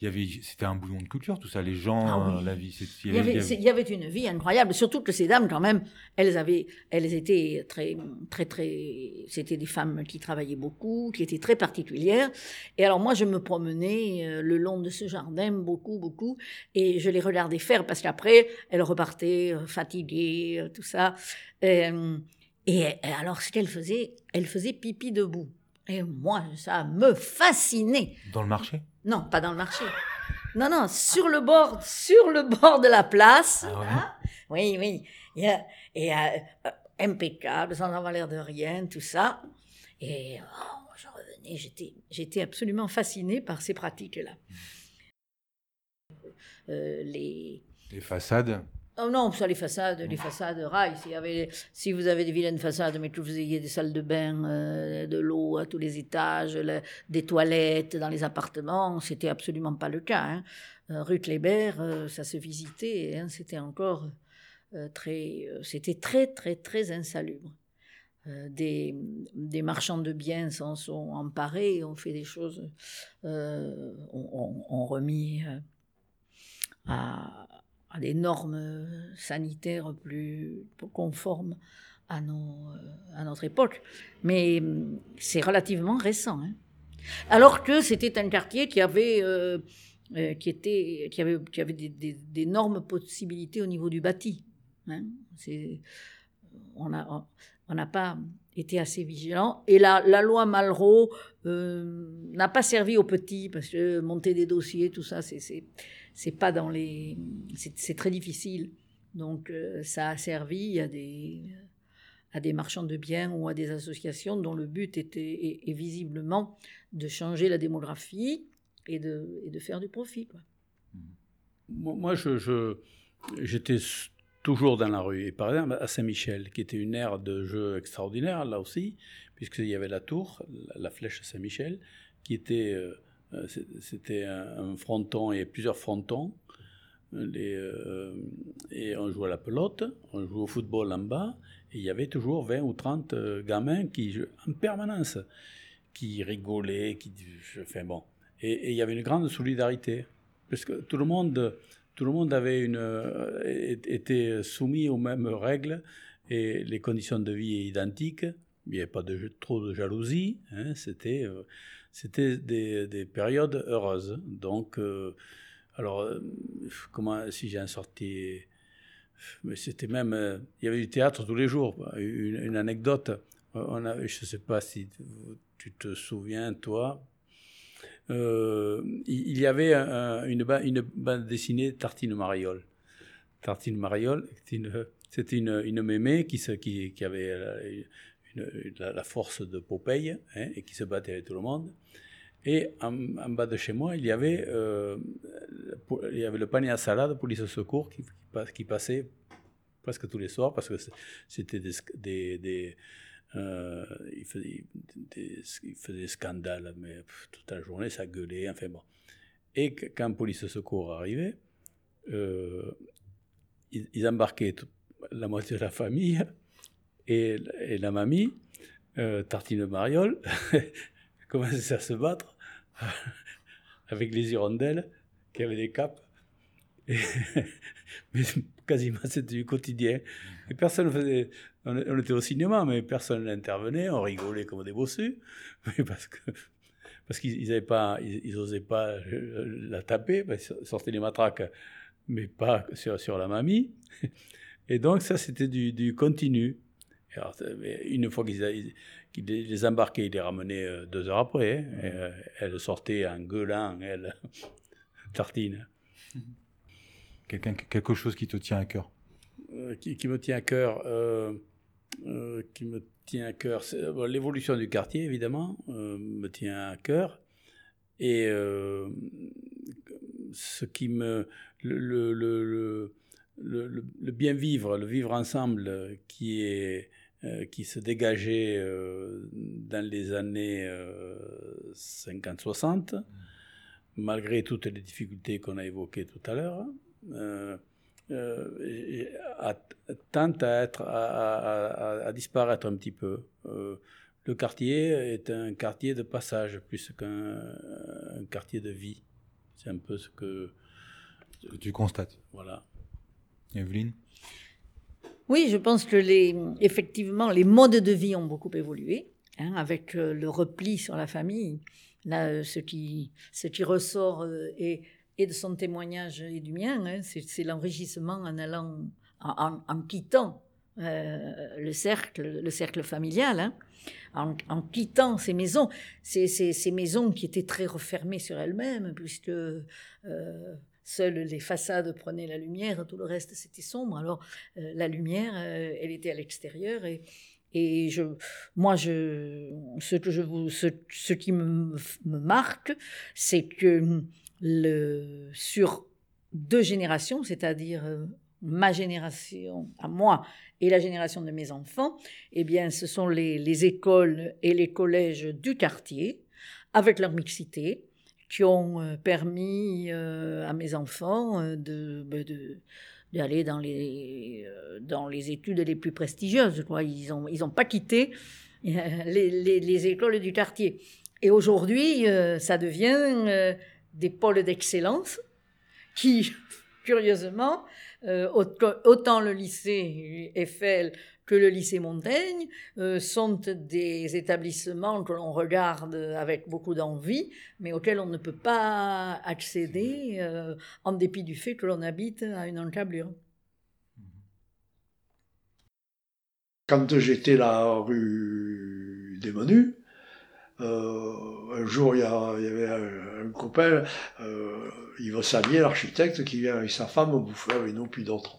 il y avait, c'était un bouillon de culture, tout ça. Les gens, Ah oui. la vie, c'est- Il y, avait, il y avait une vie incroyable, surtout que ces dames, quand même, elles avaient, elles étaient très, très, très, c'était des femmes qui travaillaient beaucoup, qui étaient très particulières. Et alors moi, je me promenais euh, le long de ce jardin beaucoup, beaucoup, et je les regardais faire parce qu'après, elles repartaient euh, fatiguées, euh, tout ça. Euh, et, et alors, ce qu'elles faisaient, elles faisaient pipi debout. Et moi, ça me fascinait. Dans le marché? Non, pas dans le marché. Non, non, sur le bord, sur le bord de la place. Ah ouais? Hein? Oui, oui. Et, euh, et, impeccable, sans avoir l'air de rien, tout ça. Et oh, je revenais, j'étais, j'étais absolument fascinée par ces pratiques-là. Euh, les, Les façades? Oh non, ça, les façades, les façades y avait, si vous avez des vilaines façades, mais que vous ayez des salles de bain, euh, de l'eau à tous les étages, des toilettes dans les appartements, c'était absolument pas le cas. Hein. Euh, rue Kléber, euh, ça se visitait, hein, c'était encore euh, très, c'était très, très, très insalubre. Des, des marchands de biens s'en sont emparés, ont fait des choses, ont, ont- ont remis à, des normes sanitaires plus conformes à, euh, notre époque. Mais hum, c'est relativement récent. hein. Alors que c'était un quartier qui avait, euh, euh, qui était, qui avait, qui avait d'énormes possibilités au niveau du bâti. hein. On n'a pas été assez vigilant. Et la, loi Malraux euh, n'a pas servi aux petits, parce que monter des dossiers, tout ça, c'est- pas dans les c'est très difficile donc euh, ça a servi à des à des marchands de biens ou à des associations dont le but était est visiblement de changer la démographie et de et de faire du profit quoi. Moi, je, j'étais toujours dans la rue. Et par exemple, à Saint-Michel, qui était une aire de jeu extraordinaire, là aussi, puisqu'il y avait la tour, la, flèche Saint-Michel, qui était. euh, euh, c'était un, fronton et plusieurs frontons. Euh, et on jouait à la pelote, on jouait au football en bas, et il y avait toujours 20 ou 30 euh, gamins qui en permanence, qui rigolaient, qui. Enfin bon. Et, et il y avait une grande solidarité parce que tout le monde, tout le monde avait une, euh, était soumis aux mêmes règles et les conditions de vie étaient identiques. Il n'y avait pas trop de jalousie. hein, c'était, euh, c'était des, des périodes heureuses. Donc, euh, alors, comment, si j'ai sorti, mais c'était même, il y avait du théâtre tous les jours. Une, anecdote, je ne sais pas si tu te souviens, toi, euh, il y avait un- une, ba- une bande dessinée Tartine Mariole. Tartine Mariole, c'était une, une, mémé qui, se, qui, qui avait la, une- la- force de Popeye hein, et qui se battait avec tout le monde. Et en, bas de chez moi, il y avait, euh, il y avait le panier à salade police secours qui, qui, qui passait presque tous les soirs parce que c'était des, euh, il, faisait des, il faisait des scandales, mais toute la journée, ça gueulait, enfin bon. Et quand police secours arrivait, euh, ils, embarquaient la moitié de la famille et, la mamie, euh, Tartine Mariole, commençait à se battre avec les hirondelles qui avaient des capes. Quasiment c'était du quotidien. Et personne faisait. On, on était au cinéma, mais personne n'intervenait. On rigolait comme des bossus, mais parce que parce qu'ils ils avaient pas, ils, ils osaient pas euh, la taper, parce qu'ils sortaient les matraques, mais pas sur, sur la mamie. Et donc ça, c'était du, du continu. Alors, une fois qu'ils les embarquaient, ils les ramenaient euh, deux heures après. hein. Et, euh, elle sortait en gueulant, elle, tartine. Quelque chose qui te tient à cœur. Euh, qui, me tient à cœur, euh, euh, qui me tient à cœur, l'évolution du quartier évidemment euh, me tient à cœur et euh, ce qui me le, le, le, bien vivre, le vivre ensemble euh, qui est euh, qui se dégageait euh, dans les années 50-60, malgré toutes les difficultés qu'on a évoquées tout à l'heure. Euh, euh, a- tente à, être, à, à- à- à disparaître un petit peu. Euh, le quartier est un quartier de passage plus qu'un un quartier de vie. C'est un peu ce que, ce que tu constates. Voilà. Evelyne? Oui, je pense que les, effectivement, les modes de vie ont beaucoup évolué, hein, avec le repli sur la famille. Là, ce qui, ce qui ressort euh, et, de son témoignage et du mien, hein, c'est l'enrichissement en allant, en, quittant le cercle, le cercle familial, hein, en, quittant ces maisons, ces, maisons qui étaient très refermées sur elles-mêmes, puisque Seules les façades prenaient la lumière, tout le reste c'était sombre. Alors euh, la lumière, euh, elle était à l'extérieur et, moi, ce, qui me marque, c'est que sur deux générations, c'est-à-dire euh, ma génération à moi et la génération de mes enfants, eh bien, ce sont les, les écoles et les collèges du quartier, avec leur mixité, qui ont euh, permis euh, à mes enfants euh, de, d'aller dans les, dans les études les plus prestigieuses. Ils n'ont ils ont pas quitté les, les, écoles du quartier. Et aujourd'hui, ça devient des pôles d'excellence qui, curieusement, autant le lycée Eiffel que le lycée Montaigne euh, sont des établissements que l'on regarde avec beaucoup d'envie, mais auxquels on ne peut pas accéder euh, en dépit du fait que l'on habite à une encablure. Quand j'étais la rue des Menus, euh, un jour il y, avait un, copain, Yves Salier, l'architecte, qui vient avec sa femme bouffer avec nous, puis d'autres.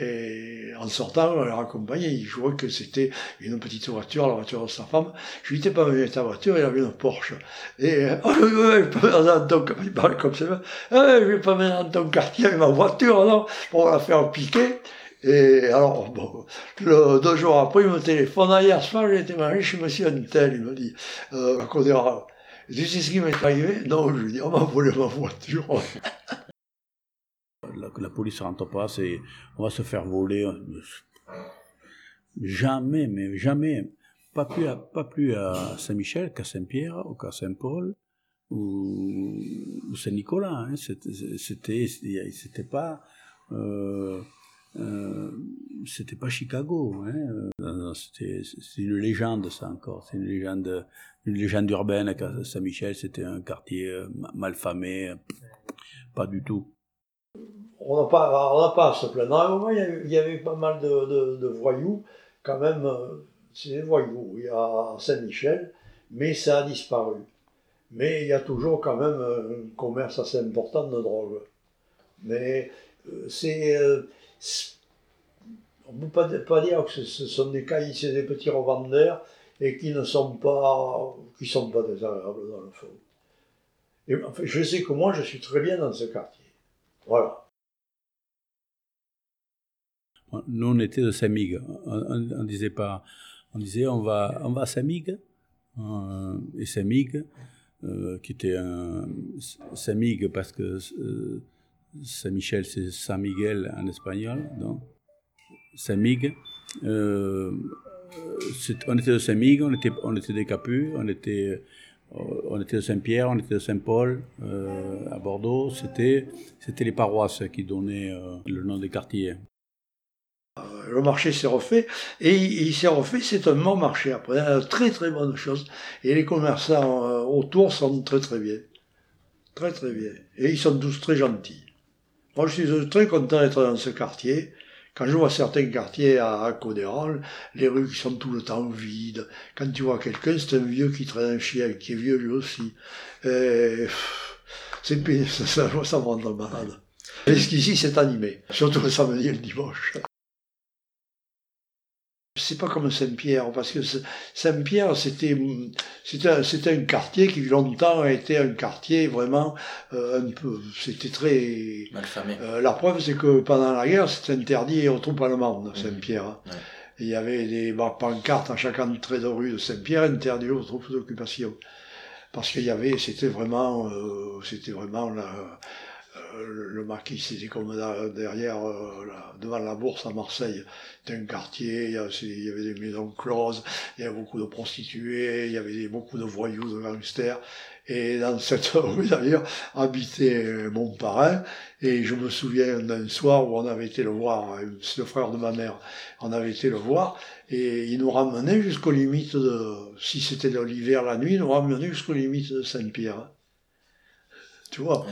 Et en sortant, on l'a raccompagné, je vois que c'était une petite voiture, la voiture de sa femme. Je lui dis, t'es pas venu avec ta voiture, il avait une Porsche. Et, oh, oui, oui, je peux dans ton il parle comme ça. Ah, je vais pas venir dans ton quartier avec ma voiture, non, pour la faire piquer. Et alors, bon, deux jours après, il me téléphone, ah, hier soir, j'ai été marié chez monsieur Antel, il me dit, euh, à Codera. Tu sais ce qui m'est arrivé? Non, je lui dis, on m'a volé ma voiture. la police rentre pas, c'est on va se faire voler. Jamais, mais jamais, pas plus à, Saint-Michel qu'à Saint-Pierre ou qu'à Saint-Paul ou, Saint-Nicolas. Hein. C'était, c'était pas, euh, euh, c'était pas Chicago. Hein. C'était, c'est une légende ça encore. C'est une légende, une légende urbaine Saint-Michel c'était un quartier euh, mal famé. Pas du tout on n'a pas, on pas à se plaindre. il y, avait, pas mal de, voyous, quand même, euh, c'est des voyous. Il y a Saint-Michel, mais ça a disparu. Mais il y a toujours quand même un commerce assez important de drogue. Mais euh, c'est. On ne peut pas, dire que ce sont des caïds, c'est des petits revendeurs et qui ne sont pas, qui sont pas désagréables dans le fond. Enfin, je sais que moi, je suis très bien dans ce quartier. Voilà. Nous, on était de Samig. On, disait pas, on disait on va, on va à Samig. Euh, et Samig, euh, qui était un Samig parce que euh, Saint-Michel c'est Saint Miguel en espagnol, donc Samig. on était de Samig, on était, on était on était on était de Saint-Pierre, on était de Saint-Paul, à Bordeaux. C'était, c'était les paroisses qui donnaient le nom des quartiers le marché s'est refait, et il, s'est refait, c'est un bon marché après, une très très bonne chose, et les commerçants euh, autour sont très très bien, très très bien, et ils sont tous très gentils. Moi je suis très content d'être dans ce quartier, quand je vois certains quartiers à, à les rues qui sont tout le temps vides, quand tu vois quelqu'un, c'est un vieux qui traîne un chien, qui est vieux lui aussi, c'est ça, ça, ça me rend malade. Jusqu'ici, c'est animé, surtout le samedi et le dimanche. C'est pas comme Saint-Pierre, parce que Saint-Pierre, c'était, c'était, un, quartier qui longtemps a été un quartier vraiment euh, un peu, c'était très. Malfamé. Euh, la preuve, c'est que pendant la guerre, c'était interdit aux troupes allemandes, mmh. Saint-Pierre. Hein. Il y avait des pancartes à chaque entrée de rue de Saint-Pierre interdit aux troupes d'occupation. Parce qu'il y avait, c'était vraiment, euh, c'était vraiment la, euh, le maquis, c'était comme derrière, euh, devant la bourse à Marseille. C'était un quartier, il y, avait, des maisons closes, il y avait beaucoup de prostituées, il y avait beaucoup de voyous, de gangsters. Et dans cette rue d'ailleurs habitait mon parrain. Et je me souviens d'un soir où on avait été le voir, c'est le frère de ma mère, on avait été le voir, et il nous ramenait jusqu'aux limites de, si c'était l'hiver, la nuit, il nous ramenait jusqu'aux limites de Saint-Pierre. Tu vois?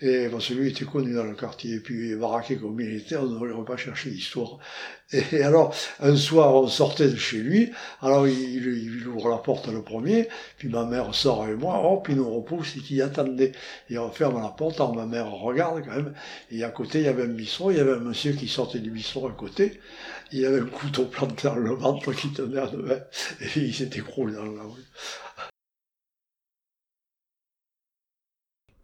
Et parce que lui était connu dans le quartier, et puis baraqué comme il était, on n'aurait pas cherché l'histoire. Et alors, un soir, on sortait de chez lui, alors il, il, ouvre la porte le premier, puis ma mère sort avec moi, hop, il nous repousse, et qui attendait. Et on ferme la porte, alors ma mère regarde quand même, et à côté, il y avait un bistrot, il y avait un monsieur qui sortait du bistrot à côté, il y avait un couteau planté dans le ventre qui tenait à deux et il s'est écroulé dans la rue.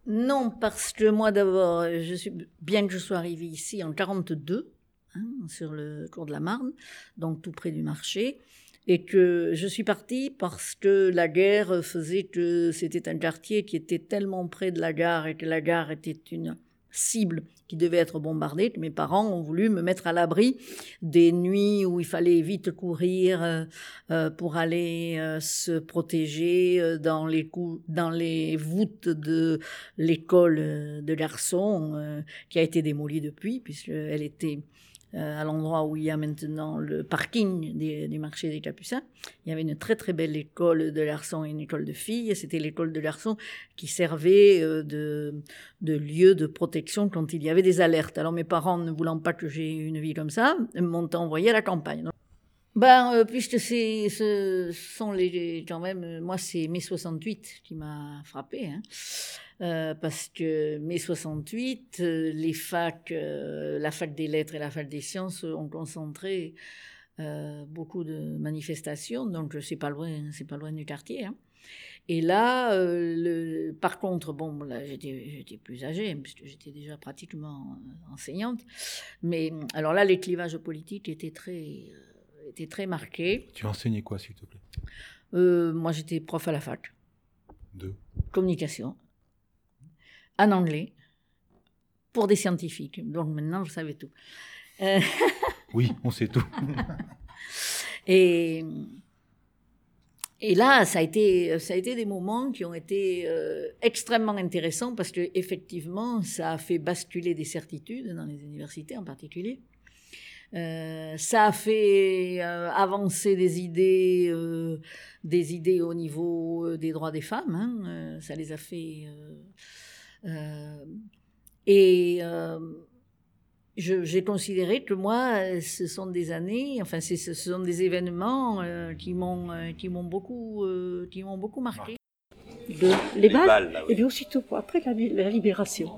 Non, parce que moi d'abord, je suis bien que je sois arrivée ici en 42, hein, sur le cours de la Marne, donc tout près du marché, et que je suis partie parce que la guerre faisait que c'était un quartier qui était tellement près de la gare et que la gare était une cible qui devait être bombardée. Mes parents ont voulu me mettre à l'abri des nuits où il fallait vite courir euh, euh, pour aller euh, se protéger dans les, dans les voûtes de l'école de garçons qui a été démolie depuis puisqu'elle était euh, à l'endroit où il y a maintenant le parking du marché des Capucins. Il y avait une très très belle école de garçons et une école de filles. C'était l'école de garçons qui servait euh, de, de lieu de protection quand il y avait des alertes. Alors mes parents, ne voulant pas que j'ai une vie comme ça, m'ont envoyé à la campagne. Ben, euh, puisque c'est, ce sont les, quand même, moi c'est mai 68 qui m'a frappé. Hein. Euh, parce que mai 68, euh, les facs, euh, la fac des lettres et la fac des sciences ont concentré beaucoup de manifestations, donc c'est pas loin, c'est pas loin du quartier. Hein. Et là, le, par contre, bon, là j'étais, plus âgée, puisque j'étais déjà pratiquement enseignante, mais alors là, les clivages politiques étaient très, très marqués. Tu enseignais quoi, s'il te plaît? Moi, j'étais prof à la fac. De? Communication en anglais pour des scientifiques. Donc maintenant, je savais tout. Euh, oui, on sait tout. et, et là, ça a, été, ça a été des moments qui ont été euh, extrêmement intéressants parce que effectivement, ça a fait basculer des certitudes dans les universités en particulier. Euh, ça a fait avancer des idées, des idées au niveau des droits des femmes. Hein. ça les a fait euh, et euh, j'ai considéré que moi, ce sont des années, enfin, ce sont des événements euh, qui m'ont qui m'ont beaucoup qui m'ont beaucoup marqué. les, balles, et puis aussitôt après la, libération.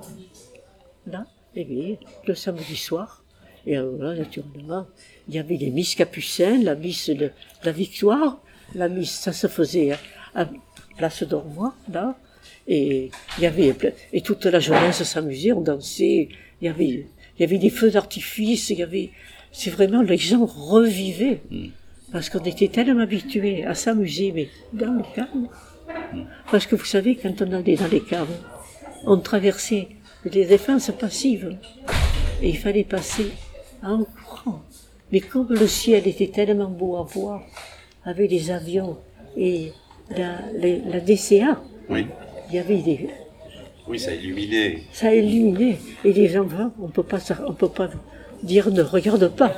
Là, et bien, le samedi soir, et là, naturellement, il y avait les misses capucines, la miss de la victoire, la miss, ça se faisait à, Place d'Ormois, là, et il y avait, et toute la jeunesse s'amusait, on dansait, il y avait, il y avait des feux d'artifice, il y avait, c'est vraiment, les gens revivaient. Mm. Parce qu'on était tellement habitués à s'amuser, mais dans le calme. Mm. Parce que vous savez, quand on allait dans les caves, on traversait les défenses passives. Et il fallait passer en courant. Mais comme le ciel était tellement beau à voir, avec les avions et la, la DCA, oui il y avait des... Oui, ça illuminait. Ça illuminait. Et les gens, on on peut pas dire ne regarde pas.